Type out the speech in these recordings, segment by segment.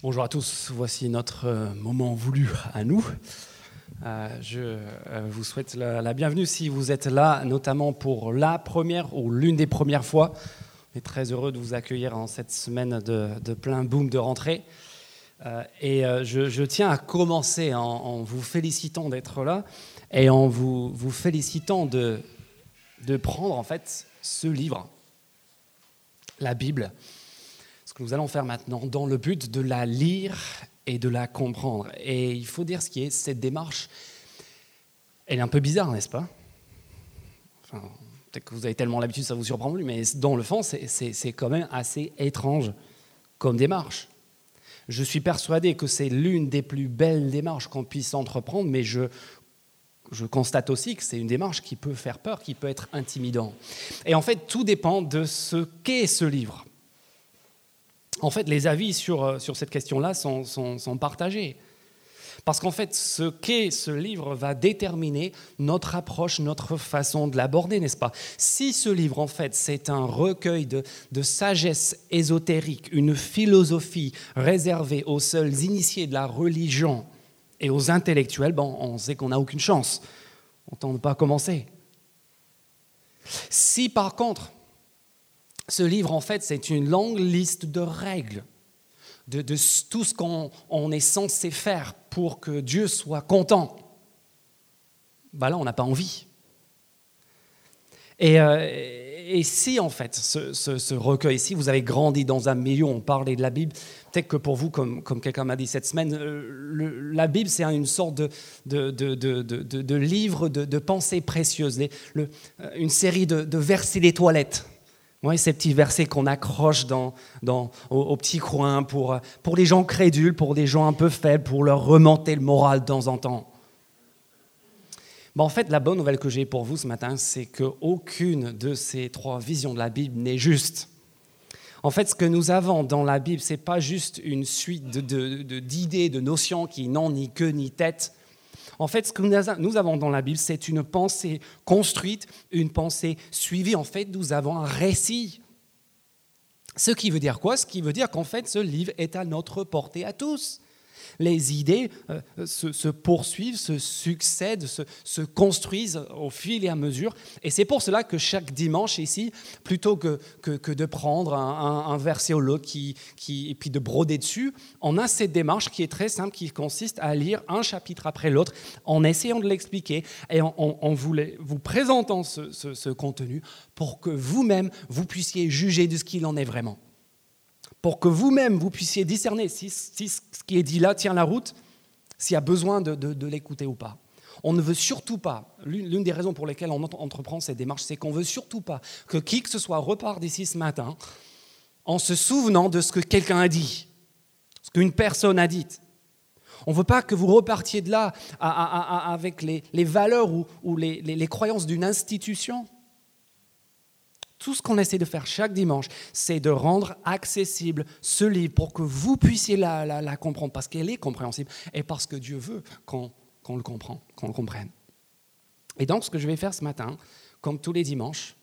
Bonjour à tous, voici notre euh, moment voulu à nous. Euh, je euh, vous souhaite la, bienvenue si vous êtes là, notamment pour la première ou l'une des premières fois. On est très heureux de vous accueillir en cette semaine de, plein boom de rentrée. et je, tiens à commencer en, vous félicitant d'être là et en vous, vous félicitant de, de prendre en fait ce livre, la Bible nous allons faire maintenant dans le but de la lire et de la comprendre. Et il faut dire ce qui est, cette démarche, elle est un peu bizarre, n'est-ce pas? Peut-être que vous avez tellement l'habitude, ça vous surprend plus, mais dans le fond, c'est quand même assez étrange comme démarche. Je suis persuadé que c'est l'une des plus belles démarches qu'on puisse entreprendre, mais je, je constate aussi que c'est une démarche qui peut faire peur, qui peut être intimidant. Et en fait, tout dépend de ce qu'est ce livre. En fait, les avis sur, euh, sur cette question-là sont, sont, partagés. Parce qu'en fait, ce qu'est ce livre va déterminer notre approche, notre façon de l'aborder, n'est-ce pas? Si ce livre, en fait, c'est un recueil de, de, sagesse ésotérique, une philosophie réservée aux seuls initiés de la religion et aux intellectuels, bon, on sait qu'on n'a aucune chance. On ne tente pas à commencer. Si par contre, ce livre, en fait, c'est une longue liste de règles, de, tout ce qu'on est censé faire pour que Dieu soit content. Ben là, on n'a pas envie. Et, euh, si, en fait, ce, recueil ici, vous avez grandi dans un milieu où on parlait de la Bible, peut-être que pour vous, comme, quelqu'un m'a dit cette semaine, euh, la Bible, c'est une sorte de, de, livre de, pensées précieuses, euh, une série de versets des toilettes. Oui, ces petits versets qu'on accroche dans, dans, au, petit coin pour, pour les gens crédules, pour des gens un peu faibles, pour leur remonter le moral de temps en temps. en fait, la bonne nouvelle que j'ai pour vous ce matin, c'est qu'aucune de ces trois visions de la Bible n'est juste. En fait, ce que nous avons dans la Bible, ce n'est pas juste une suite d'idées, de, de notions qui n'ont ni queue ni tête, en fait, ce que nous avons dans la Bible, c'est une pensée construite, une pensée suivie. En fait, nous avons un récit. Ce qui veut dire quoi? Ce qui veut dire qu'en fait, ce livre est à notre portée à tous les idées euh, se, poursuivent, se succèdent, se, construisent au fil et à mesure. Et c'est pour cela que chaque dimanche ici, plutôt que, que, de prendre un, verset au lot qui, et puis de broder dessus, on a cette démarche qui est très simple, qui consiste à lire un chapitre après l'autre en essayant de l'expliquer et en, vous, présentant ce contenu pour que vous-même, vous puissiez juger de ce qu'il en est vraiment pour que vous-même vous puissiez discerner si, ce qui est dit là tient la route, s'il y a besoin de, l'écouter ou pas. On ne veut surtout pas, l'une des raisons pour lesquelles on entreprend cette démarche, c'est qu'on ne veut surtout pas que qui que ce soit repart d'ici ce matin en se souvenant de ce que quelqu'un a dit, ce qu'une personne a dit. On ne veut pas que vous repartiez de là avec les, valeurs ou, les croyances d'une institution. Tout ce qu'on essaie de faire chaque dimanche, c'est de rendre accessible ce livre pour que vous puissiez la, comprendre, parce qu'elle est compréhensible et parce que Dieu veut qu'on le comprenne, qu'on le comprenne. Et donc, ce que je vais faire ce matin, comme tous les dimanches,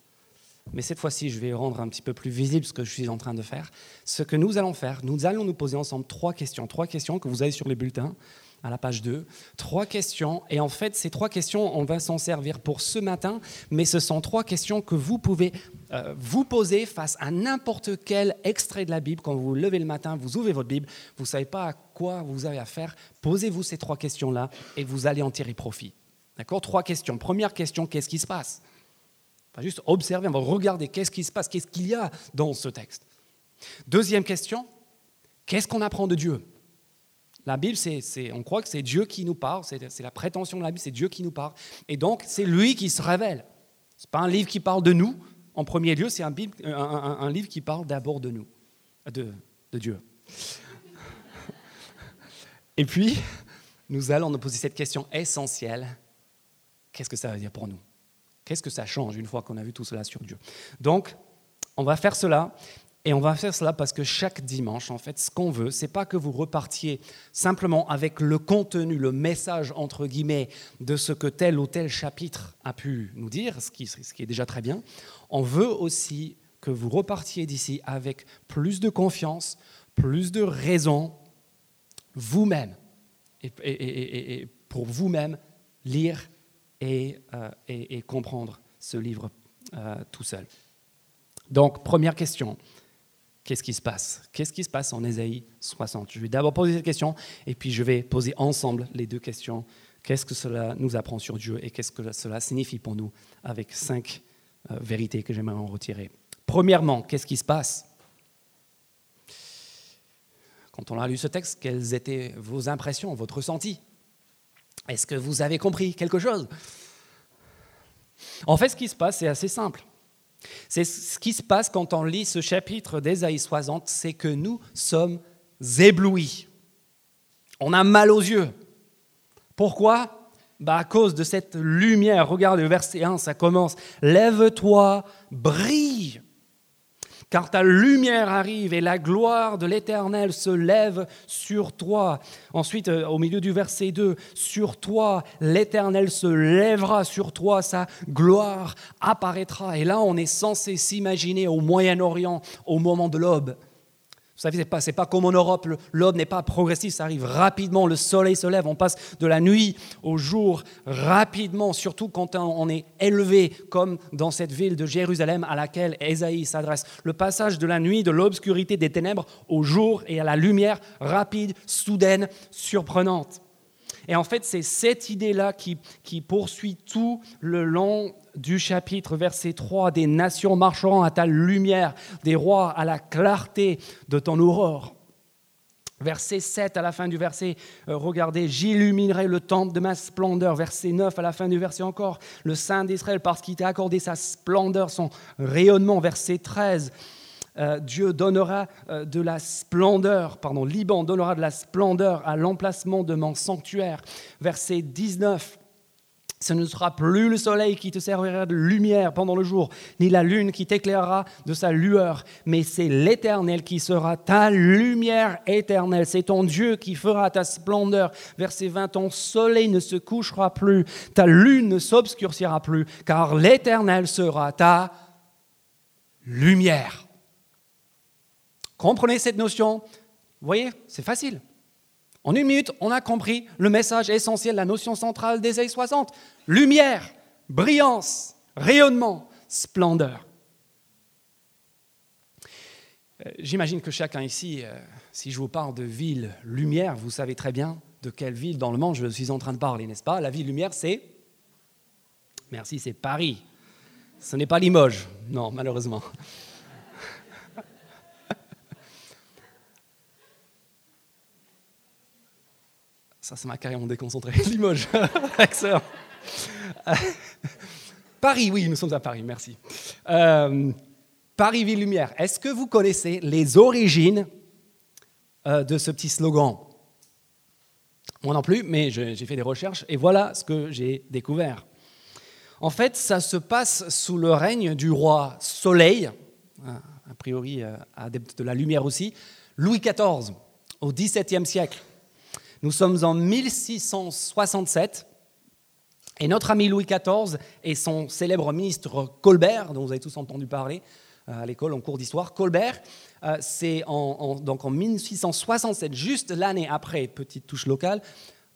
mais cette fois-ci, je vais rendre un petit peu plus visible ce que je suis en train de faire. Ce que nous allons faire, nous allons nous poser ensemble trois questions, trois questions que vous avez sur les bulletins à la page 2. Trois questions. Et en fait, ces trois questions, on va s'en servir pour ce matin, mais ce sont trois questions que vous pouvez euh, vous poser face à n'importe quel extrait de la Bible. Quand vous vous levez le matin, vous ouvrez votre Bible, vous ne savez pas à quoi vous avez à faire, posez-vous ces trois questions-là et vous allez en tirer profit. D'accord? Trois questions. Première question, qu'est-ce qui se passe? Pas juste observer, on va regarder qu'est-ce qui se passe, qu'est-ce qu'il y a dans ce texte. Deuxième question, qu'est-ce qu'on apprend de Dieu? La Bible, c'est, on croit que c'est Dieu qui nous parle, c'est, la prétention de la Bible, c'est Dieu qui nous parle. Et donc, c'est lui qui se révèle. Ce n'est pas un livre qui parle de nous, en premier lieu, c'est un, livre qui parle d'abord de nous, de, de Dieu. Et puis, nous allons nous poser cette question essentielle. Qu'est-ce que ça veut dire pour nous? Qu'est-ce que ça change une fois qu'on a vu tout cela sur Dieu? Donc, on va faire cela. Et on va faire cela parce que chaque dimanche, en fait, ce qu'on veut, c'est pas que vous repartiez simplement avec le contenu, le message entre guillemets de ce que tel ou tel chapitre a pu nous dire, ce qui, est déjà très bien. On veut aussi que vous repartiez d'ici avec plus de confiance, plus de raison vous-même et, pour vous-même lire et, et, comprendre ce livre tout seul. Donc, première question, qu'est-ce qui se passe? Qu'est-ce qui se passe en Ésaïe 60 Je vais d'abord poser cette question et puis je vais poser ensemble les deux questions. Qu'est-ce que cela nous apprend sur Dieu et qu'est-ce que cela signifie pour nous avec cinq euh, vérités que j'aimerais en retirer? Premièrement, qu'est-ce qui se passe? Quand on a lu ce texte, quelles étaient vos impressions, votre ressenti? Est-ce que vous avez compris quelque chose? En fait, ce qui se passe, c'est assez simple. C'est ce qui se passe quand on lit ce chapitre d'Ésaïe 60, c'est que nous sommes éblouis. On a mal aux yeux. Pourquoi? Bah À cause de cette lumière. Regarde le verset 1, ça commence. Lève-toi, brille car ta lumière arrive et la gloire de l'Éternel se lève sur toi. Ensuite, euh, au milieu du verset 2, sur toi, l'Éternel se lèvera, sur toi, sa gloire apparaîtra. Et là, on est censé s'imaginer au Moyen-Orient au moment de l'aube. Vous savez, ce n'est pas, pas, comme en Europe, l'aube n'est pas progressif, ça arrive rapidement, le soleil se lève, on passe de la nuit au jour rapidement, surtout quand on est élevé, comme dans cette ville de Jérusalem à laquelle Ésaïe s'adresse. Le passage de la nuit, de l'obscurité des ténèbres au jour et à la lumière rapide, soudaine, surprenante. Et en fait, c'est cette idée-là qui, poursuit tout le long du chapitre, verset 3, des nations marcheront à ta lumière, des rois à la clarté de ton aurore. Verset 7 à la fin du verset, euh, regardez, j'illuminerai le temple de ma splendeur. Verset 9 à la fin du verset encore, le Saint d'Israël, parce qu'il t'a accordé sa splendeur, son rayonnement. Verset 13, euh, Dieu donnera euh, de la splendeur, pardon, Liban donnera de la splendeur à l'emplacement de mon sanctuaire. Verset 19, ce ne sera plus le soleil qui te servira de lumière pendant le jour, ni la lune qui t'éclairera de sa lueur, mais c'est l'Éternel qui sera ta lumière éternelle. C'est ton Dieu qui fera ta splendeur. Verset 20, ton soleil ne se couchera plus, ta lune ne s'obscurcira plus, car l'Éternel sera ta lumière. Comprenez cette notion Vous voyez, c'est facile. En une minute, on a compris le message essentiel, la notion centrale des années 60. Lumière, brillance, rayonnement, splendeur. Euh, j'imagine que chacun ici, euh, si je vous parle de ville lumière, vous savez très bien de quelle ville dans le monde je suis en train de parler, n'est-ce pas? La ville lumière, c'est... Merci, c'est Paris. Ce n'est pas Limoges, non, malheureusement. Ça, ça m'a carrément déconcentré. Limoges, excellent. Paris, oui, nous sommes à Paris, merci. Euh, Paris Ville Lumière. Est-ce que vous connaissez les origines euh, de ce petit slogan? Moi non plus, mais j'ai fait des recherches et voilà ce que j'ai découvert. En fait, ça se passe sous le règne du roi Soleil, a priori euh, adepte de la lumière aussi, Louis XIV, au XVIIe siècle. Nous sommes en 1667 et notre ami Louis XIV et son célèbre ministre Colbert, dont vous avez tous entendu parler euh, à l'école en cours d'histoire, Colbert, euh, c'est en, donc en 1667, juste l'année après, petite touche locale,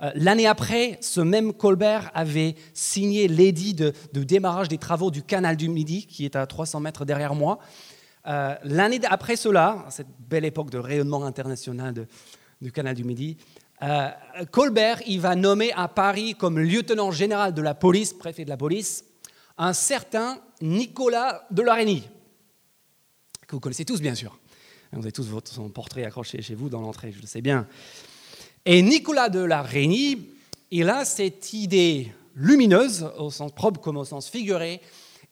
euh, L'année après, ce même Colbert avait signé l'édit de, démarrage des travaux du canal du Midi, qui est à 300 mètres derrière moi. L'année après cela, cette belle époque de rayonnement international du canal du Midi, euh, Colbert, il va nommer à Paris comme lieutenant général de la police, préfet de la police, un certain Nicolas de Larénie, que vous connaissez tous bien sûr. Vous avez tous son portrait accroché chez vous dans l'entrée, je le sais bien. Et Nicolas de Larénie, il a cette idée lumineuse, au sens propre comme au sens figuré,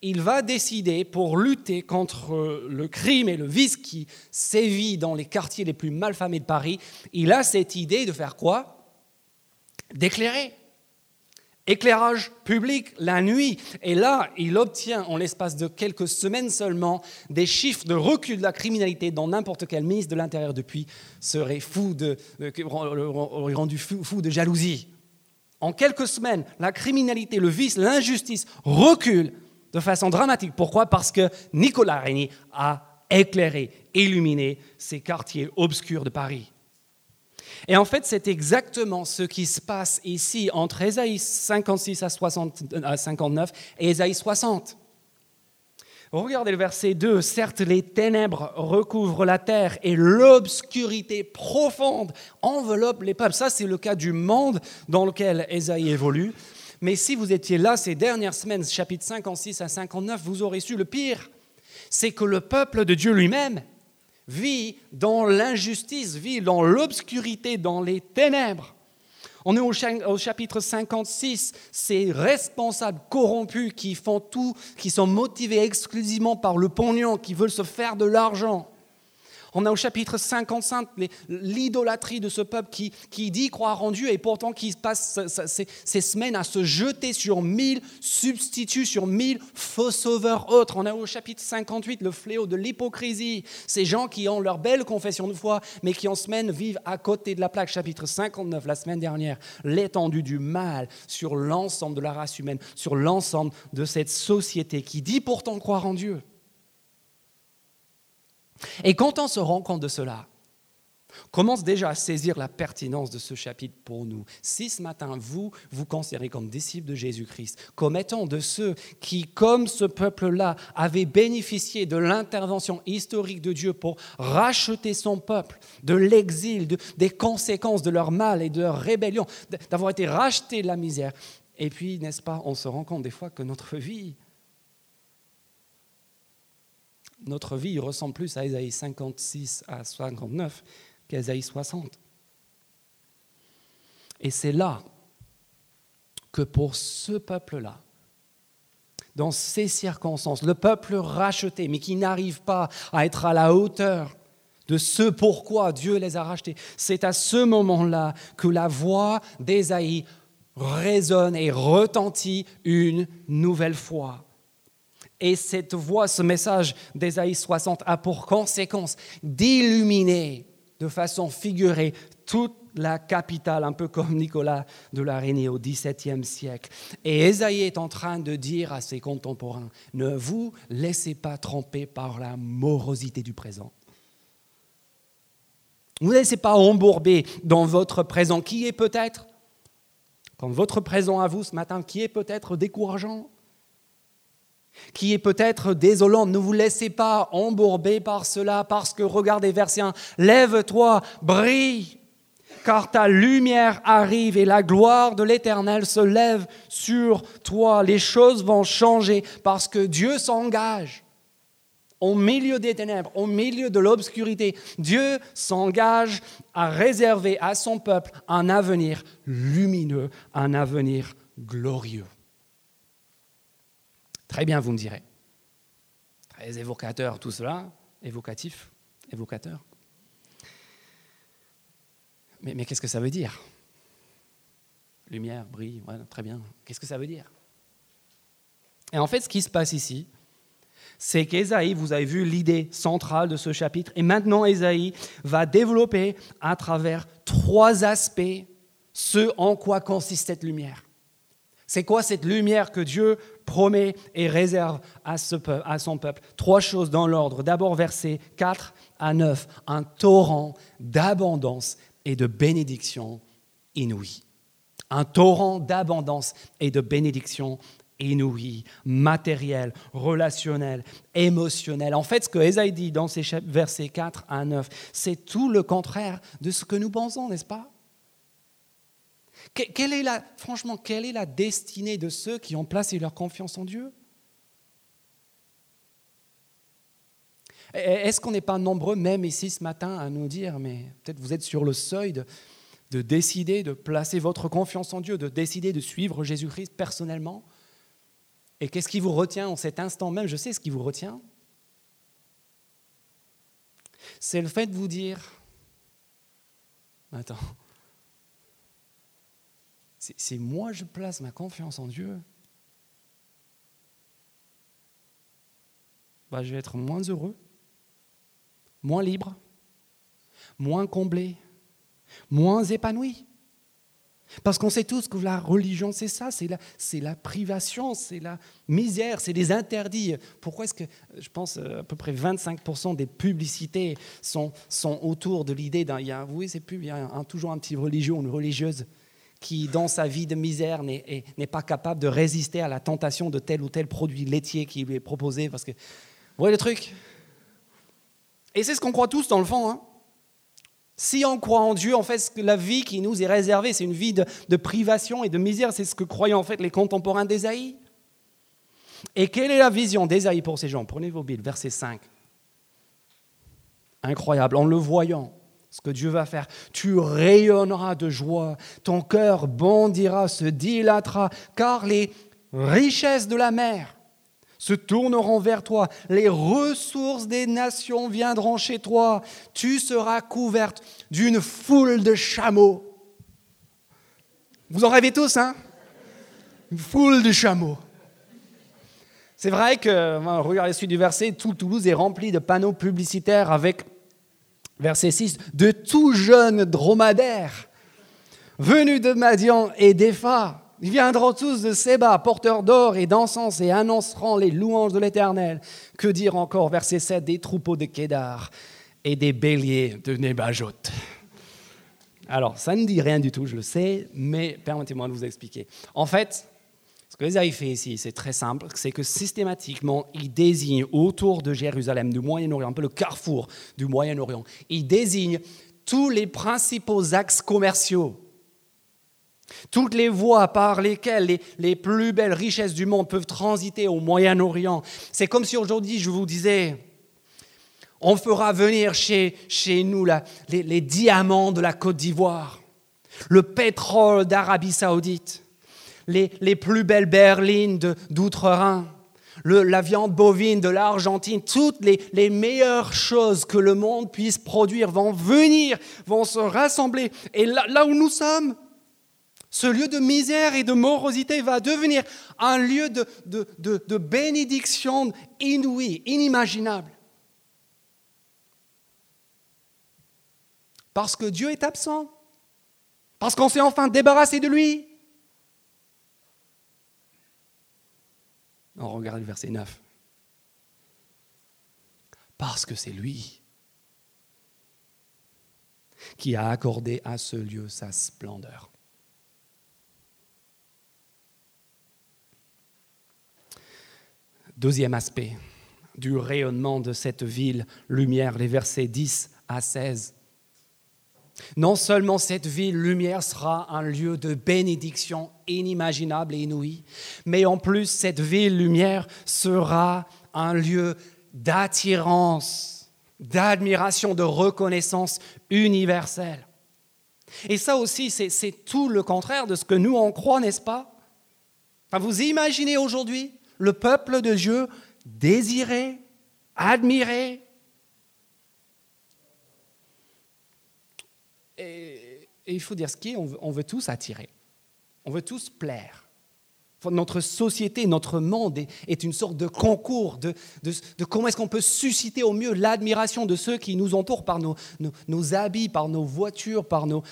il va décider, pour lutter contre le crime et le vice qui sévit dans les quartiers les plus malfamés de Paris, il a cette idée de faire quoi? D'éclairer. Éclairage public la nuit. Et là, il obtient, en l'espace de quelques semaines seulement, des chiffres de recul de la criminalité dont n'importe quel ministre de l'Intérieur depuis serait fou de, rendu fou de jalousie. En quelques semaines, la criminalité, le vice, l'injustice reculent de façon dramatique. Pourquoi? Parce que Nicolas Régny a éclairé, illuminé ces quartiers obscurs de Paris. Et en fait, c'est exactement ce qui se passe ici entre Ésaïe 56 à, 59 et Ésaïe 60. Regardez le verset 2. Certes, les ténèbres recouvrent la terre et l'obscurité profonde enveloppe les peuples. Ça, c'est le cas du monde dans lequel Ésaïe évolue. Mais si vous étiez là ces dernières semaines, chapitre 56 à 59, vous aurez su le pire. C'est que le peuple de Dieu lui-même vit dans l'injustice, vit dans l'obscurité, dans les ténèbres. On est au chapitre 56, ces responsables corrompus qui font tout, qui sont motivés exclusivement par le pognon, qui veulent se faire de l'argent. On a au chapitre 55 l'idolâtrie de ce peuple qui, qui, dit croire en Dieu et pourtant qui passe ces, semaines à se jeter sur mille substituts, sur mille faux sauveurs autres. On a au chapitre 58 le fléau de l'hypocrisie. Ces gens qui ont leur belle confession de foi, mais qui en semaine vivent à côté de la plaque. Chapitre 59, la semaine dernière, l'étendue du mal sur l'ensemble de la race humaine, sur l'ensemble de cette société qui dit pourtant croire en Dieu. Et quand on se rend compte de cela, commence déjà à saisir la pertinence de ce chapitre pour nous. Si ce matin, vous vous considérez comme disciples de Jésus-Christ, comme étant de ceux qui, comme ce peuple-là, avaient bénéficié de l'intervention historique de Dieu pour racheter son peuple de l'exil, des conséquences de leur mal et de leur rébellion, d'avoir été rachetés de la misère, et puis, n'est-ce pas, on se rend compte des fois que notre vie notre vie ressemble plus à Ésaïe 56 à 59 qu'à Ésaïe 60. Et c'est là que pour ce peuple-là, dans ces circonstances, le peuple racheté, mais qui n'arrive pas à être à la hauteur de ce pourquoi Dieu les a rachetés, c'est à ce moment-là que la voix d'Ésaïe résonne et retentit une nouvelle fois. Et cette voix, ce message d'Ésaïe 60 a pour conséquence d'illuminer de façon figurée toute la capitale, un peu comme Nicolas de l'Araignée au XVIIe siècle. Et Ésaïe est en train de dire à ses contemporains, ne vous laissez pas tromper par la morosité du présent. Ne vous laissez pas embourber dans votre présent, qui est peut-être, comme votre présent à vous ce matin, qui est peut-être décourageant, qui est peut-être désolant. Ne vous laissez pas embourber par cela, parce que regardez verset 1, lève-toi, brille, car ta lumière arrive et la gloire de l'Éternel se lève sur toi. Les choses vont changer parce que Dieu s'engage. Au milieu des ténèbres, au milieu de l'obscurité, Dieu s'engage à réserver à son peuple un avenir lumineux, un avenir glorieux. Très bien, vous me direz. Très évocateur tout cela, évocatif, évocateur. Mais, qu'est-ce que ça veut dire? Lumière, brille, très bien. Qu'est-ce que ça veut dire? Et en fait, ce qui se passe ici, c'est qu'Ésaïe, vous avez vu l'idée centrale de ce chapitre, et maintenant Ésaïe va développer à travers trois aspects ce en quoi consiste cette lumière. C'est quoi cette lumière que Dieu promet et réserve à, son peuple? Trois choses dans l'ordre. D'abord, versets 4 à 9, un torrent d'abondance et de bénédiction inouïe. Un torrent d'abondance et de bénédiction inouïe, matériel, relationnel, émotionnel. En fait, ce que Esaïe dit dans ces versets 4 à 9, c'est tout le contraire de ce que nous pensons, n'est-ce pas? Quelle est la, franchement, quelle est la destinée de ceux qui ont placé leur confiance en Dieu? Est-ce qu'on n'est pas nombreux, même ici ce matin, à nous dire, mais peut-être vous êtes sur le seuil de, de décider de placer votre confiance en Dieu, de décider de suivre Jésus-Christ personnellement? Et qu'est-ce qui vous retient en cet instant même? Je sais ce qui vous retient. C'est le fait de vous dire, attends, si moi je place ma confiance en Dieu, bah, je vais être moins heureux, moins libre, moins comblé, moins épanoui. Parce qu'on sait tous que la religion, c'est ça, c'est la, c'est la privation, c'est la misère, c'est des interdits. Pourquoi est-ce que, je pense, euh, à peu près 25% des publicités sont, autour de l'idée d'un... Il c'est plus, il y a toujours un petit religieux ou une religieuse qui, dans sa vie de misère, n'est, pas capable de résister à la tentation de tel ou tel produit laitier qui lui est proposé. Parce que, vous voyez le truc? Et c'est ce qu'on croit tous dans le fond. Hein si on croit en Dieu, en fait, la vie qui nous est réservée, c'est une vie de, privation et de misère. C'est ce que croyaient en fait les contemporains d'Ésaïe. Et quelle est la vision d'Ésaïe pour ces gens? Prenez vos Bibles, verset 5. Incroyable, en le voyant, ce que Dieu va faire. Tu rayonneras de joie, ton cœur bondira, se dilatera, car les richesses de la mer se tourneront vers toi, les ressources des nations viendront chez toi, tu seras couverte d'une foule de chameaux. Vous en rêvez tous, hein? Une foule de chameaux. C'est vrai que, regardez la suite du verset, tout Toulouse est rempli de panneaux publicitaires avec, verset 6, de tout jeunes dromadaires venus de Madian et d'Epha ils viendront tous de Séba, porteurs d'or et d'encens, et annonceront les louanges de l'Éternel. Que dire encore, verset 7, des troupeaux de Kédar et des béliers de Nébajot. Alors, ça ne dit rien du tout, je le sais, mais permettez-moi de vous expliquer. En fait, ce que les fait ici, c'est très simple, c'est que systématiquement, il désigne autour de Jérusalem, du Moyen-Orient, un peu le carrefour du Moyen-Orient, il désigne tous les principaux axes commerciaux toutes les voies par lesquelles les, plus belles richesses du monde peuvent transiter au Moyen-Orient. C'est comme si aujourd'hui je vous disais, on fera venir chez, nous les, diamants de la Côte d'Ivoire, le pétrole d'Arabie saoudite, les, plus belles berlines d'Outre-Rhin, la viande bovine de l'Argentine, toutes les, meilleures choses que le monde puisse produire vont venir, vont se rassembler. Et là où nous sommes, ce lieu de misère et de morosité va devenir un lieu de, bénédiction inouïe, inimaginable. Parce que Dieu est absent. Parce qu'on s'est enfin débarrassé de lui. On regarde le verset 9. Parce que c'est lui qui a accordé à ce lieu sa splendeur. Deuxième aspect du rayonnement de cette ville, lumière, les versets 10 à 16. Non seulement cette ville lumière sera un lieu de bénédiction inimaginable et inouïe, mais en plus cette ville lumière sera un lieu d'attirance, d'admiration, de reconnaissance universelle. Et ça aussi, c'est tout le contraire de ce que nous en croit, n'est-ce pas? Vous imaginez aujourd'hui le peuple de Dieu désiré, admiré. Et, il faut dire ce qui est, on veut tous attirer, on veut tous plaire. Notre société, notre monde est, une sorte de concours de, comment est-ce qu'on peut susciter au mieux l'admiration de ceux qui nous entourent par nos, habits, par nos voitures, par nos,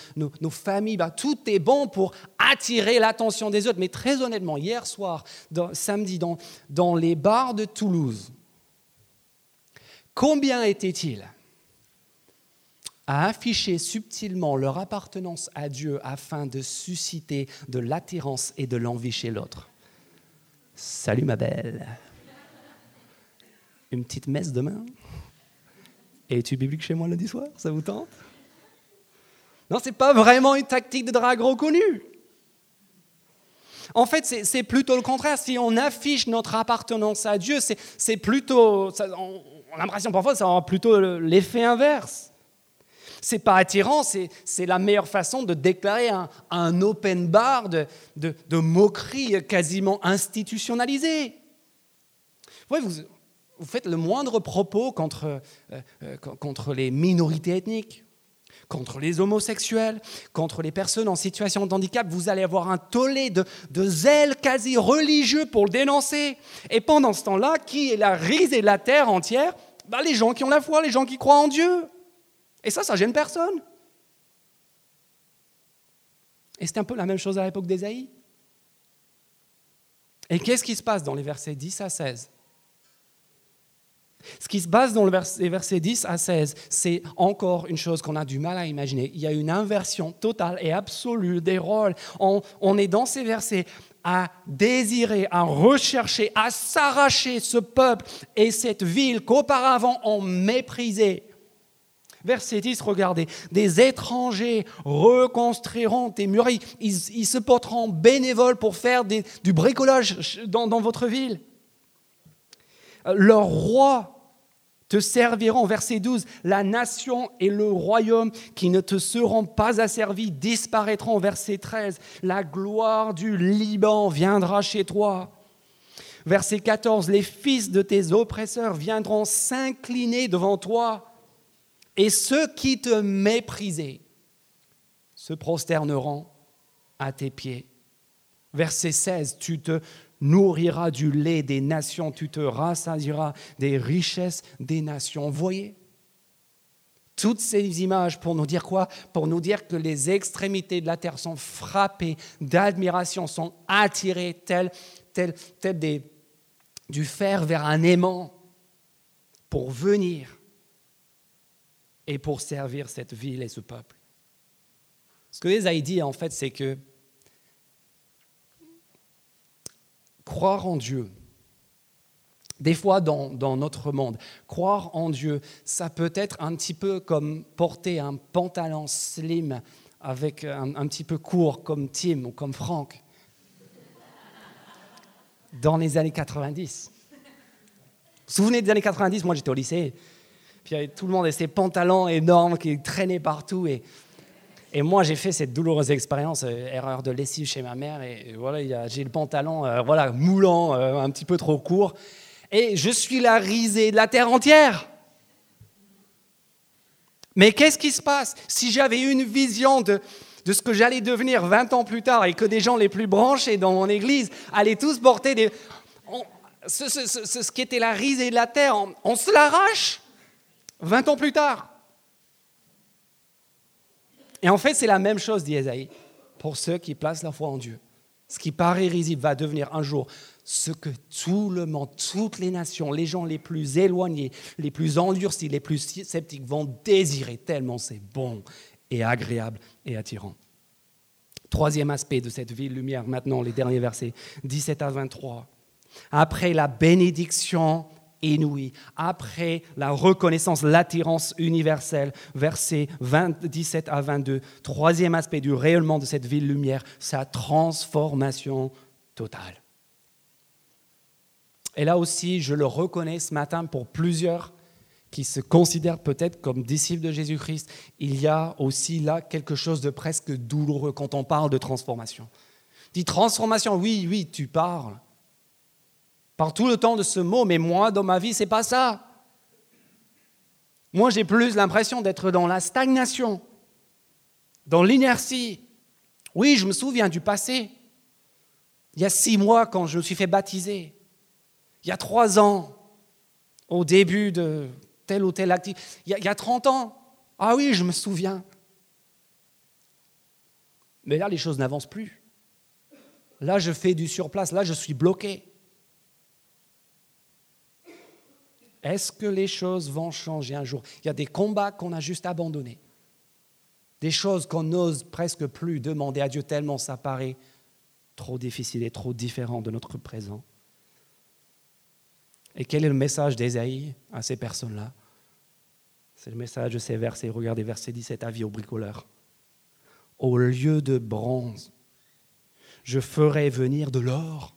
familles. Bah, tout est bon pour attirer l'attention des autres. Mais très honnêtement, hier soir, samedi, dans, dans les bars de Toulouse, combien était-il? À afficher subtilement leur appartenance à Dieu afin de susciter de l'attirance et de l'envie chez l'autre. Salut ma belle. Une petite messe demain? Es-tu biblique chez moi lundi soir? Ça vous tente? Non, ce n'est pas vraiment une tactique de drague reconnue. En fait, c'est plutôt le contraire. Si on affiche notre appartenance à Dieu, c'est plutôt. on a l'impression parfois ça aura plutôt l'effet inverse c'est pas attirant, c'est la meilleure façon de déclarer un, open bar de, de, moquerie quasiment institutionnalisée. vous, faites le moindre propos contre, euh, euh, contre les minorités ethniques, contre les homosexuels, contre les personnes en situation de handicap, vous allez avoir un tollé de, de zèle quasi religieux pour le dénoncer. Et pendant ce temps-là, qui est la risée de la terre entière? Bah, Les gens qui ont la foi, les gens qui croient en Dieu. Et ça, ça gêne personne. Et c'est un peu la même chose à l'époque d'Ésaïe. Et qu'est-ce qui se passe dans les versets 10 à 16 Ce qui se passe dans les versets 10 à 16, c'est encore une chose qu'on a du mal à imaginer. Il y a une inversion totale et absolue des rôles. On, on est dans ces versets à désirer, à rechercher, à s'arracher ce peuple et cette ville qu'auparavant on méprisait. Verset 10, regardez, des étrangers reconstruiront tes murailles, ils, se porteront bénévoles pour faire du bricolage dans, dans votre ville. Leurs rois te serviront, verset 12, la nation et le royaume qui ne te seront pas asservis disparaîtront, verset 13, la gloire du Liban viendra chez toi. Verset 14, les fils de tes oppresseurs viendront s'incliner devant toi et ceux qui te méprisaient se prosterneront à tes pieds. Verset 16, tu te nourriras du lait des nations, tu te rassasieras des richesses des nations. Voyez toutes ces images pour nous dire quoi? Pour nous dire que les extrémités de la terre sont frappées d'admiration, sont attirées tel, tel, tel des, du fer vers un aimant pour venir et pour servir cette ville et ce peuple. Ce que Esaïe dit, en fait, c'est que croire en Dieu, des fois dans, notre monde, croire en Dieu, ça peut être un petit peu comme porter un pantalon slim avec un, un petit peu court comme Tim ou comme Franck dans les années 90. Vous vous souvenez des années 90 Moi, j'étais au lycée. Puis tout le monde avait ces pantalons énormes qui traînaient partout. Et, et moi, j'ai fait cette douloureuse expérience, euh, erreur de lessive chez ma mère. Et, voilà, j'ai le pantalon euh, voilà, moulant, euh, un petit peu trop court. Et je suis la risée de la terre entière. Mais qu'est-ce qui se passe si j'avais une vision de, de ce que j'allais devenir 20 ans plus tard et que des gens les plus branchés dans mon église allaient tous porter des... ce, ce, qui était la risée de la terre, on, on se l'arrache? 20 ans plus tard. Et en fait, c'est la même chose, dit Esaïe, pour ceux qui placent la foi en Dieu. Ce qui paraît risible va devenir un jour ce que tout le monde, toutes les nations, les gens les plus éloignés, les plus endurcis, les plus sceptiques vont désirer tellement c'est bon et agréable et attirant. Troisième aspect de cette ville lumière, maintenant les derniers versets, 17 à 23. Après la bénédiction inouïe. Après la reconnaissance, l'attirance universelle, versets 17 à 22, troisième aspect du rayonnement de cette ville lumière, sa transformation totale. Et là aussi, je le reconnais ce matin pour plusieurs qui se considèrent peut-être comme disciples de Jésus-Christ, il y a aussi là quelque chose de presque douloureux quand on parle de transformation. Dit transformation, oui, oui, tu parles par tout le temps de ce mot, mais moi, dans ma vie, c'est pas ça. Moi, j'ai plus l'impression d'être dans la stagnation, dans l'inertie. Oui, je me souviens du passé. Il y a six mois, quand je me suis fait baptiser. Il y a trois ans, au début de tel ou tel activité. Il y a 30 ans. Ah oui, je me souviens. Mais là, les choses n'avancent plus. Là, je fais du surplace. Là, je suis bloqué. Est-ce que les choses vont changer un jour? Il y a des combats qu'on a juste abandonnés. Des choses qu'on n'ose presque plus demander à Dieu tellement ça paraît trop difficile et trop différent de notre présent. Et quel est le message d'Ésaïe à ces personnes-là? C'est le message de ces versets. Regardez verset 17, avis au bricoleur. Au lieu de bronze, je ferai venir de l'or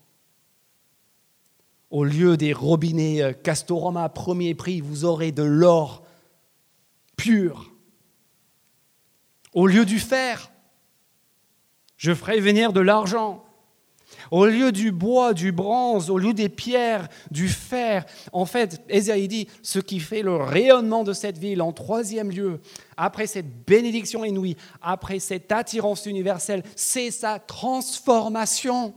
au lieu des robinets euh, Castorama premier prix, vous aurez de l'or pur. Au lieu du fer, je ferai venir de l'argent. Au lieu du bois, du bronze, au lieu des pierres, du fer. En fait, Ésaïe dit, ce qui fait le rayonnement de cette ville en troisième lieu, après cette bénédiction inouïe, après cette attirance universelle, c'est sa transformation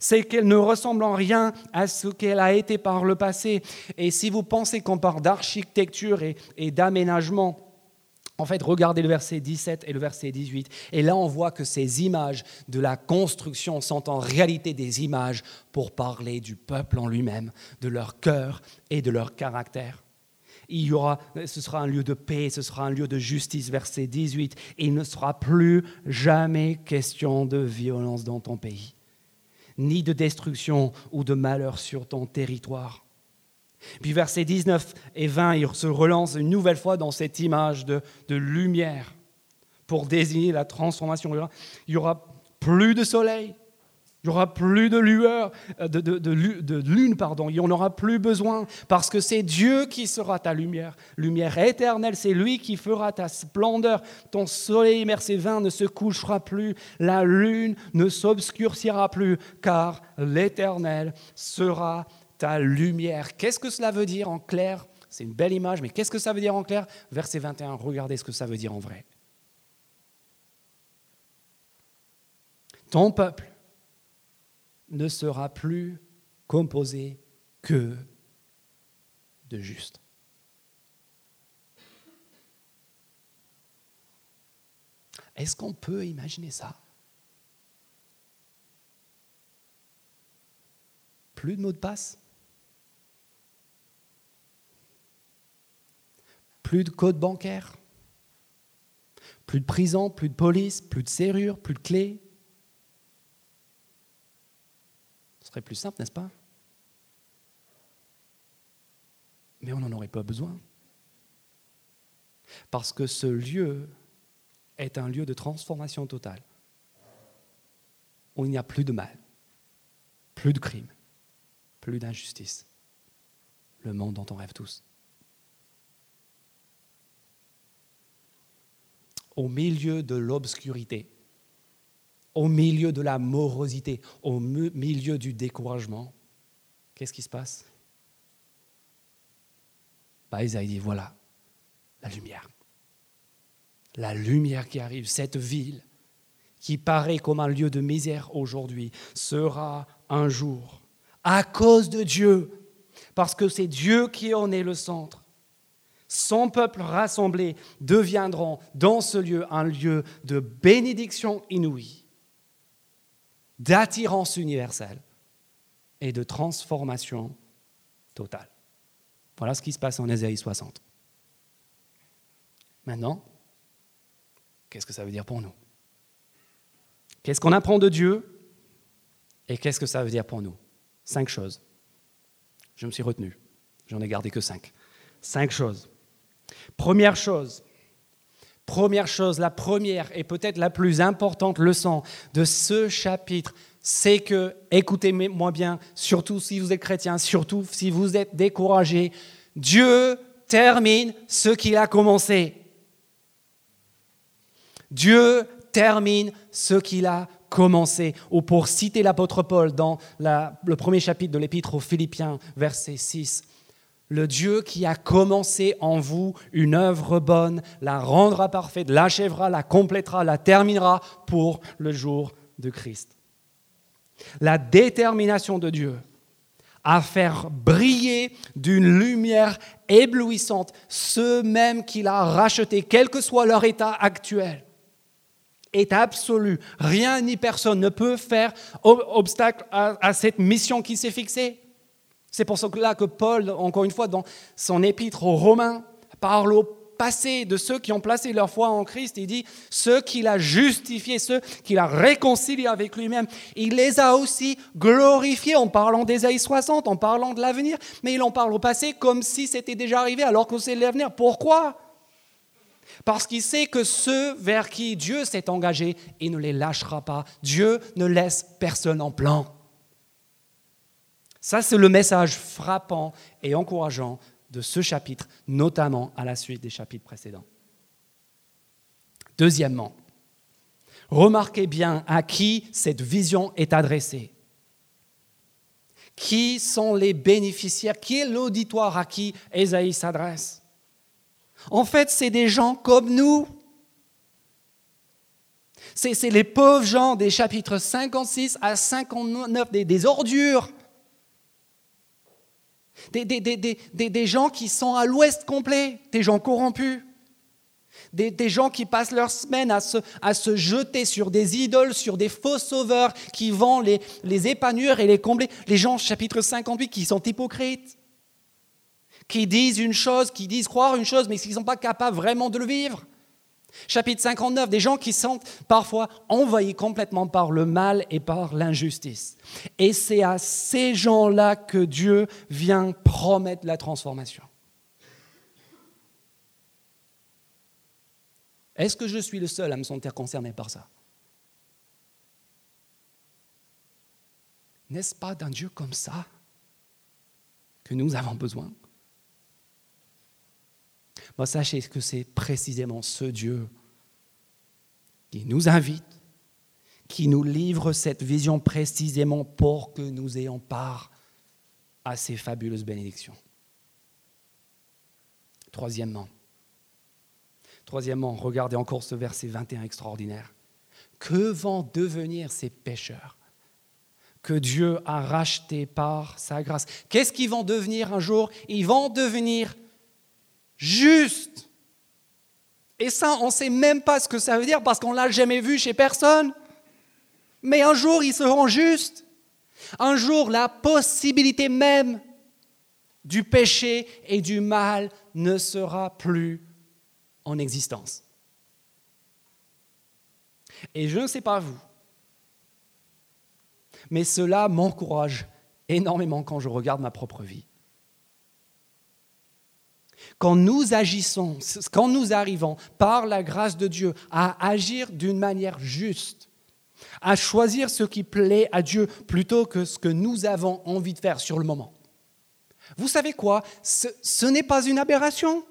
c'est qu'elle ne ressemble en rien à ce qu'elle a été par le passé. Et si vous pensez qu'on parle d'architecture et, d'aménagement, En fait, regardez le verset 17 et le verset 18. Et là, on voit que ces images de la construction sont en réalité des images pour parler du peuple en lui-même, de leur cœur et de leur caractère. Il y aura, ce sera un lieu de paix, ce sera un lieu de justice, verset 18. Et il ne sera plus jamais question de violence dans ton pays, ni de destruction ou de malheur sur ton territoire. Puis versets 19 et 20, il se relance une nouvelle fois dans cette image de, lumière pour désigner la transformation. Il n'y aura plus de soleil, il n'y plus de lueur, euh, de, lune, pardon. Il n'y en aura plus besoin parce que c'est Dieu qui sera ta lumière. Lumière éternelle, c'est lui qui fera ta splendeur. Ton soleil, 20, ne se couchera plus. La lune ne s'obscurcira plus car l'éternel sera ta lumière. Qu'est-ce que cela veut dire en clair? C'est une belle image, mais qu'est-ce que ça veut dire en clair? Verset 21, regardez ce que ça veut dire en vrai. Ton peuple ne sera plus composé que de justes. Est-ce qu'on peut imaginer ça? Plus de mots de passe? Plus de code bancaire, plus de prison, plus de police, plus de serrure, plus de clés? Ce serait plus simple, n'est-ce pas? Mais on n'en aurait pas besoin. Parce que ce lieu est un lieu de transformation totale, où il n'y a plus de mal, plus de crime, plus d'injustice. Le monde dont on rêve tous. au milieu de l'obscurité, au milieu de la morosité, au milieu du découragement, qu'est-ce qui se passe? Bah, Isaïe dit, voilà, la lumière. La lumière qui arrive, cette ville qui paraît comme un lieu de misère aujourd'hui, sera un jour, à cause de Dieu, parce que c'est Dieu qui en est le centre, son peuple rassemblé deviendront dans ce lieu un lieu de bénédiction inouïe, d'attirance universelle et de transformation totale. Voilà ce qui se passe en Ésaïe 60. Maintenant, qu'est-ce que ça veut dire pour nous? Qu'est-ce qu'on apprend de Dieu? Et qu'est-ce que ça veut dire pour nous? Cinq choses. Je me suis retenu. J'en ai gardé que cinq. Cinq choses. Première chose, première chose, la première et peut-être la plus importante leçon de ce chapitre, c'est que, écoutez-moi bien, surtout si vous êtes chrétien, surtout si vous êtes découragé, Dieu termine ce qu'il a commencé. Dieu termine ce qu'il a commencé. Ou pour citer l'apôtre Paul dans le premier chapitre de l'épître aux Philippiens, verset 6, le Dieu qui a commencé en vous une œuvre bonne, la rendra parfaite, l'achèvera, la complétera, la terminera pour le jour de Christ. La détermination de Dieu à faire briller d'une lumière éblouissante ceux mêmes qu'il a rachetés, quel que soit leur état actuel, est absolue. Rien ni personne ne peut faire obstacle à, cette mission qui s'est fixée. C'est pour cela que Paul, encore une fois, dans son épître aux Romains, parle au passé de ceux qui ont placé leur foi en Christ. Il dit ceux qu'il a justifiés, ceux qu'il a réconciliés avec lui-même. Il les a aussi glorifiés en parlant d'Ésaïe 60, en parlant de l'avenir, mais il en parle au passé comme si c'était déjà arrivé alors que c'est l'avenir. Pourquoi? Parce qu'il sait que ceux vers qui Dieu s'est engagé, il ne les lâchera pas. Dieu ne laisse personne en plan. Ça, c'est le message frappant et encourageant de ce chapitre, notamment à la suite des chapitres précédents. Deuxièmement, remarquez bien à qui cette vision est adressée. Qui sont les bénéficiaires? Qui est l'auditoire à qui Ésaïe s'adresse? En fait, c'est des gens comme nous. C'est les pauvres gens des chapitres 56 à 59, des ordures des, des, gens qui sont à l'ouest complet, des gens corrompus, Des, gens qui passent leur semaine à se, à se, jeter sur des idoles, sur des faux sauveurs qui vont les, les épanouir et les combler. Les gens, chapitre 58, qui sont hypocrites, qui disent une chose, qui disent croire une chose, mais qui ne sont pas capables vraiment de le vivre. Chapitre 59, des gens qui sont parfois envahis complètement par le mal et par l'injustice. Et c'est à ces gens-là que Dieu vient promettre la transformation. Est-ce que je suis le seul à me sentir concerné par ça? N'est-ce pas d'un Dieu comme ça que nous avons besoin? Moi, sachez que c'est précisément ce Dieu qui nous invite, qui nous livre cette vision précisément pour que nous ayons part à ces fabuleuses bénédictions. Troisièmement, Troisièmement, regardez encore ce verset 21 extraordinaire. Que vont devenir ces pécheurs que Dieu a rachetés par sa grâce? Qu'est-ce qu'ils vont devenir un jour? Ils vont devenir justes. Et ça, on ne sait même pas ce que ça veut dire parce qu'on ne l'a jamais vu chez personne. Mais un jour, ils seront justes. Un jour, la possibilité même du péché et du mal ne sera plus en existence. Et je ne sais pas vous, mais cela m'encourage énormément quand je regarde ma propre vie. Quand nous agissons, quand nous arrivons par la grâce de Dieu à agir d'une manière juste, à choisir ce qui plaît à Dieu plutôt que ce que nous avons envie de faire sur le moment. Vous savez quoi? Ce, n'est pas une aberration.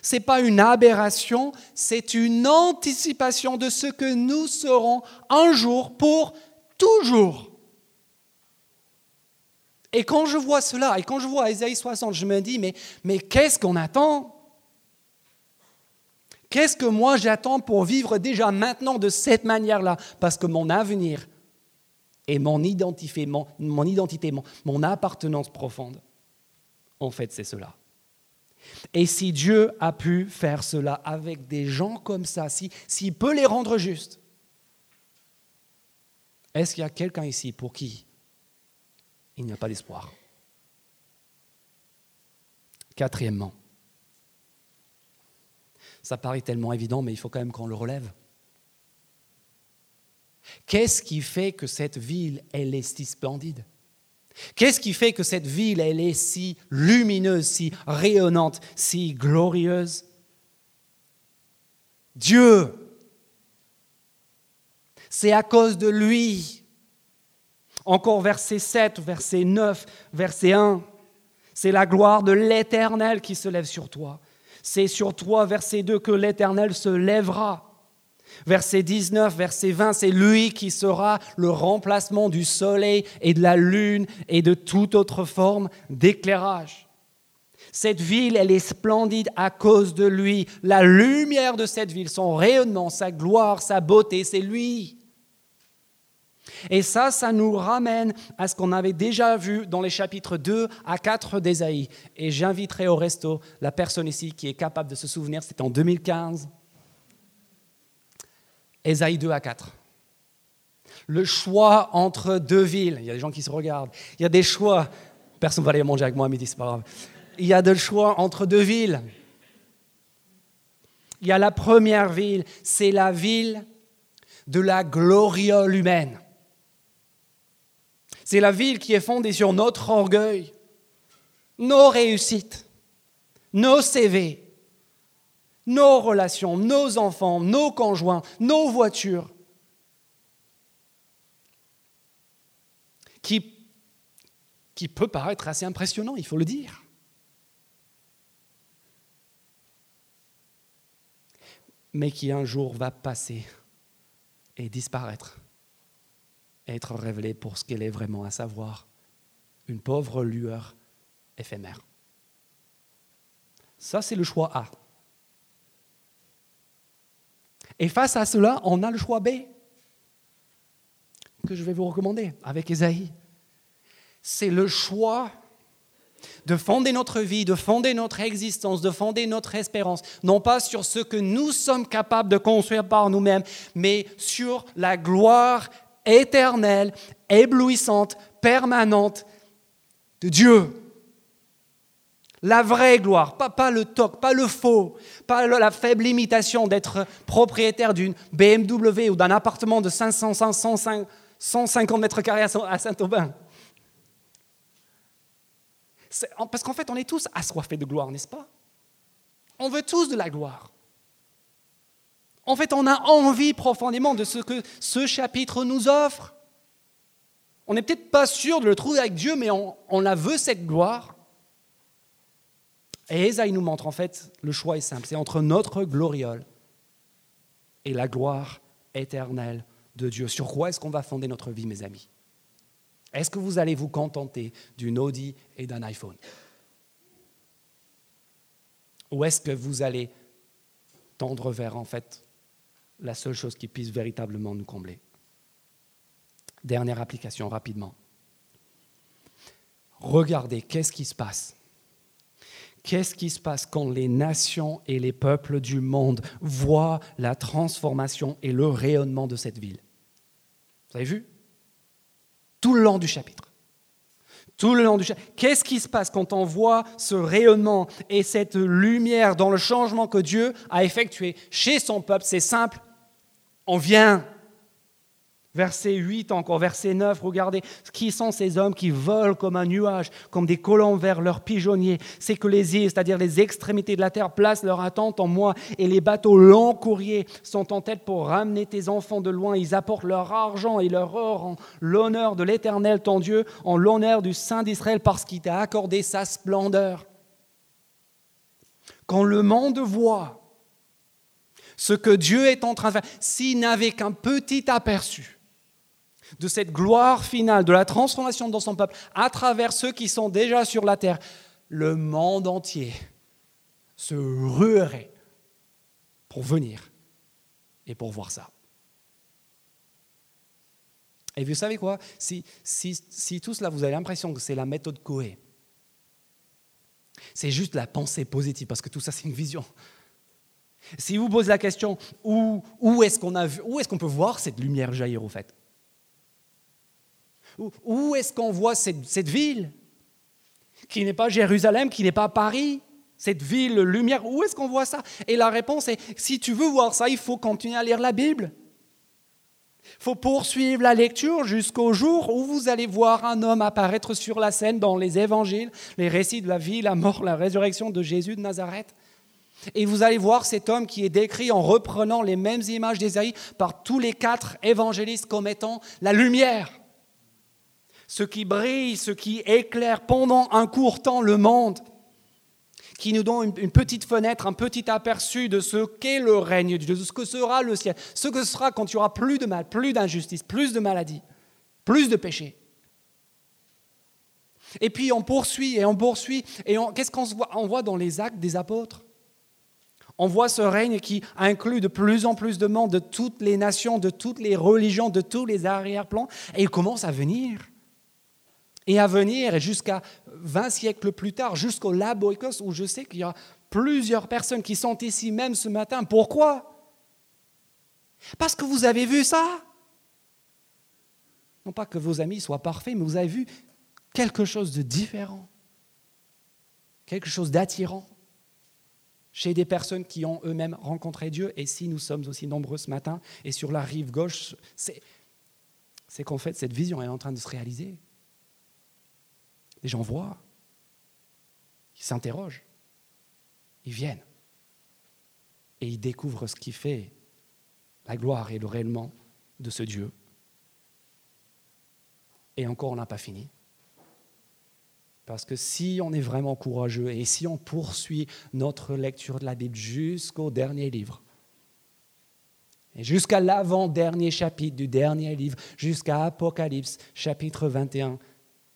Ce n'est pas une aberration, c'est une anticipation de ce que nous serons un jour pour toujours. Et quand je vois cela, et quand je vois Isaïe 60, je me dis, mais, mais qu'est-ce qu'on attend? Qu'est-ce que moi j'attends pour vivre déjà maintenant de cette manière-là? Parce que mon avenir et mon identité, mon, mon, appartenance profonde, en fait, c'est cela. Et si Dieu a pu faire cela avec des gens comme ça, s'il si, peut les rendre justes, est-ce qu'il y a quelqu'un ici pour qui il n'y a pas d'espoir Quatrièmement, ça paraît tellement évident, mais il faut quand même qu'on le relève. Qu'est-ce qui fait que cette ville, elle est si splendide? Qu'est-ce qui fait que cette ville, elle est si lumineuse, si rayonnante, si glorieuse? Dieu. C'est à cause de lui. Encore verset 7, verset 9, verset 1. C'est la gloire de l'Éternel qui se lève sur toi. C'est sur toi, verset 2, que l'Éternel se lèvera. Verset 19, verset 20, c'est lui qui sera le remplacement du soleil et de la lune et de toute autre forme d'éclairage. Cette ville, elle est splendide à cause de lui. La lumière de cette ville, son rayonnement, sa gloire, sa beauté, c'est lui. Et ça, ça nous ramène à ce qu'on avait déjà vu dans les chapitres 2 à 4 d'Ésaïe. Et j'inviterai au resto la personne ici qui est capable de se souvenir, c'était en 2015. Ésaïe 2 à 4. Le choix entre deux villes. Il y a des gens qui se regardent. Il y a des choix. Personne ne va aller manger avec moi à midi, c'est pas grave. Il y a des choix entre deux villes. Il y a la première ville, c'est la ville de la gloriole humaine. C'est la ville qui est fondée sur notre orgueil, nos réussites, nos CV, nos relations, nos enfants, nos conjoints, nos voitures, qui, qui peut paraître assez impressionnant, il faut le dire. mais qui un jour va passer et disparaître, être révélé pour ce qu'elle est vraiment, à savoir une pauvre lueur éphémère. Ça, c'est le choix A. Et face à cela, on a le choix B que je vais vous recommander avec Esaïe. C'est le choix de fonder notre vie, de fonder notre existence, de fonder notre espérance, non pas sur ce que nous sommes capables de construire par nous-mêmes, mais sur la gloire éternelle, éblouissante, permanente de Dieu. La vraie gloire, pas, le toc, pas le faux, pas la faible imitation d'être propriétaire d'une BMW ou d'un appartement de 500, 500, 150 mètres carrés à Saint-Aubin. Parce qu'en fait, on est tous assoiffés de gloire, n'est-ce pas? On veut tous de la gloire. En fait, on a envie profondément de ce que ce chapitre nous offre. On n'est peut-être pas sûr de le trouver avec Dieu, mais on, la veut, cette gloire. Et Esaïe nous montre, en fait, le choix est simple. C'est entre notre gloriole et la gloire éternelle de Dieu. Sur quoi est-ce qu'on va fonder notre vie, mes amis? Est-ce que vous allez vous contenter d'une Audi et d'un iPhone? Ou est-ce que vous allez tendre vers, en fait, la seule chose qui puisse véritablement nous combler Dernière application, rapidement. Regardez, qu'est-ce qui se passe? Qu'est-ce qui se passe quand les nations et les peuples du monde voient la transformation et le rayonnement de cette ville? Vous avez vu? Tout le long du chapitre. Tout le long du chapitre. Qu'est-ce qui se passe quand on voit ce rayonnement et cette lumière dans le changement que Dieu a effectué chez son peuple? C'est simple. On vient Verset 8 encore, verset 9, regardez, qui sont ces hommes qui volent comme un nuage, comme des colons vers leurs pigeonniers? C'est que les îles, c'est-à-dire les extrémités de la terre, placent leur attente en moi, et les bateaux longs courriers sont en tête pour ramener tes enfants de loin. Ils apportent leur argent et leur or en l'honneur de l'Éternel, ton Dieu, en l'honneur du Saint d'Israël, parce qu'il t'a accordé sa splendeur. Quand le monde voit ce que Dieu est en train de faire, s'il n'avait qu'un petit aperçu, de cette gloire finale, de la transformation dans son peuple, à travers ceux qui sont déjà sur la terre, le monde entier se ruerait pour venir et pour voir ça. Et vous savez quoi? Si, si, tout cela, vous avez l'impression que c'est la méthode Coé, c'est juste la pensée positive, parce que tout ça, c'est une vision. Si vous posez la question, où, où est-ce qu'on est peut voir cette lumière jaillir au fait? Où est-ce qu'on voit cette, ville Qui n'est pas Jérusalem, qui n'est pas Paris Cette ville lumière, où est-ce qu'on voit ça? Et la réponse est, si tu veux voir ça, il faut continuer à lire la Bible. Il faut poursuivre la lecture jusqu'au jour où vous allez voir un homme apparaître sur la scène dans les évangiles, les récits de la vie, la mort, la résurrection de Jésus de Nazareth. Et vous allez voir cet homme qui est décrit en reprenant les mêmes images d'Ésaïe par tous les quatre évangélistes comme étant la lumière ce qui brille, ce qui éclaire pendant un court temps le monde, qui nous donne une petite fenêtre, un petit aperçu de ce qu'est le règne de Dieu, de ce que sera le ciel, ce que sera quand il y aura plus de mal, plus d'injustice, plus de maladie, plus de péché. Et puis on poursuit et on poursuit. Et qu'est-ce qu'on voit, on voit dans les actes des apôtres On voit ce règne qui inclut de plus en plus de monde, de toutes les nations, de toutes les religions, de tous les arrière-plans. Et il commence à venir et à venir, et jusqu'à 20 siècles plus tard, jusqu'au Laboikos, où je sais qu'il y a plusieurs personnes qui sont ici même ce matin. Pourquoi? Parce que vous avez vu ça? Non pas que vos amis soient parfaits, mais vous avez vu quelque chose de différent, quelque chose d'attirant chez des personnes qui ont eux-mêmes rencontré Dieu. Et si nous sommes aussi nombreux ce matin, et sur la rive gauche, c'est qu'en fait, cette vision est en train de se réaliser. Les gens voient, ils s'interrogent, ils viennent et ils découvrent ce qui fait la gloire et le réellement de ce Dieu. Et encore, on n'a pas fini. Parce que si on est vraiment courageux et si on poursuit notre lecture de la Bible jusqu'au dernier livre, et jusqu'à l'avant-dernier chapitre du dernier livre, jusqu'à Apocalypse chapitre 21, vous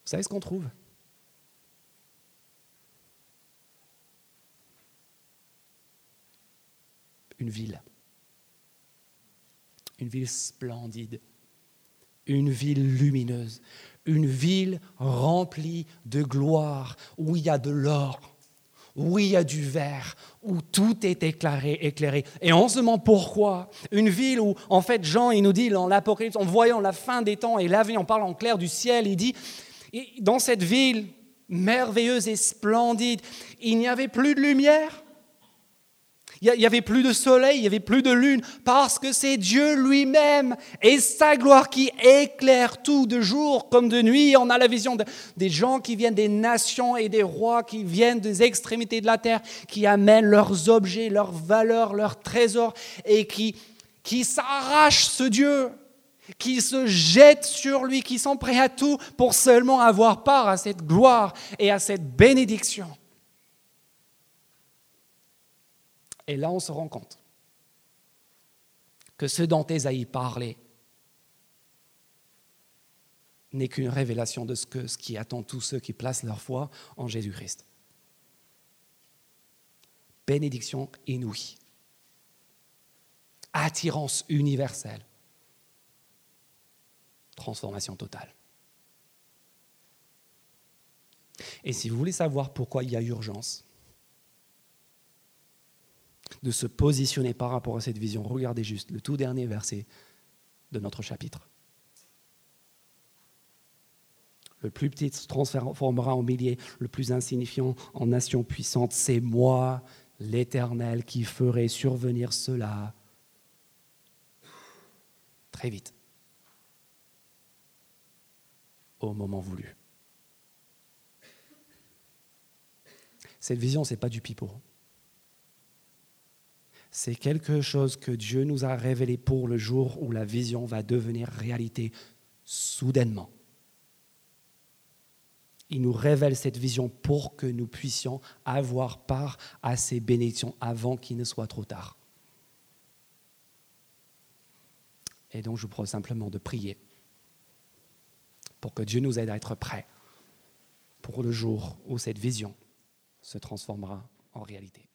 savez ce qu'on trouve? Une ville. Une ville splendide, une ville lumineuse, une ville remplie de gloire, où il y a de l'or, où il y a du verre, où tout est éclairé, éclairé. Et on se demande pourquoi. Une ville où, en fait, Jean, il nous dit dans l'Apocalypse, en voyant la fin des temps et l'avenir, on parle en clair du ciel, il dit, dans cette ville merveilleuse et splendide, il n'y avait plus de lumière, il n'y avait plus de soleil, il n'y avait plus de lune, parce que c'est Dieu lui-même et sa gloire qui éclaire tout de jour comme de nuit. On a la vision des gens qui viennent des nations et des rois qui viennent des extrémités de la terre, qui amènent leurs objets, leurs valeurs, leurs trésors et qui, qui s'arrachent ce Dieu qui se jettent sur lui, qui sont prêts à tout pour seulement avoir part à cette gloire et à cette bénédiction. Et là, on se rend compte que ce dont Ésaïe parlait n'est qu'une révélation de ce, que, ce qui attend tous ceux qui placent leur foi en Jésus-Christ. Bénédiction inouïe, attirance universelle, transformation totale. Et si vous voulez savoir pourquoi il y a urgence, de se positionner par rapport à cette vision. Regardez juste le tout dernier verset de notre chapitre. Le plus petit se transformera en milliers, le plus insignifiant en nation puissante. C'est moi, l'Éternel, qui ferai survenir cela très vite, au moment voulu. Cette vision, ce n'est pas du pipeau c'est quelque chose que Dieu nous a révélé pour le jour où la vision va devenir réalité soudainement. Il nous révèle cette vision pour que nous puissions avoir part à ces bénédictions avant qu'il ne soit trop tard. Et donc je vous propose simplement de prier pour que Dieu nous aide à être prêts pour le jour où cette vision se transformera en réalité.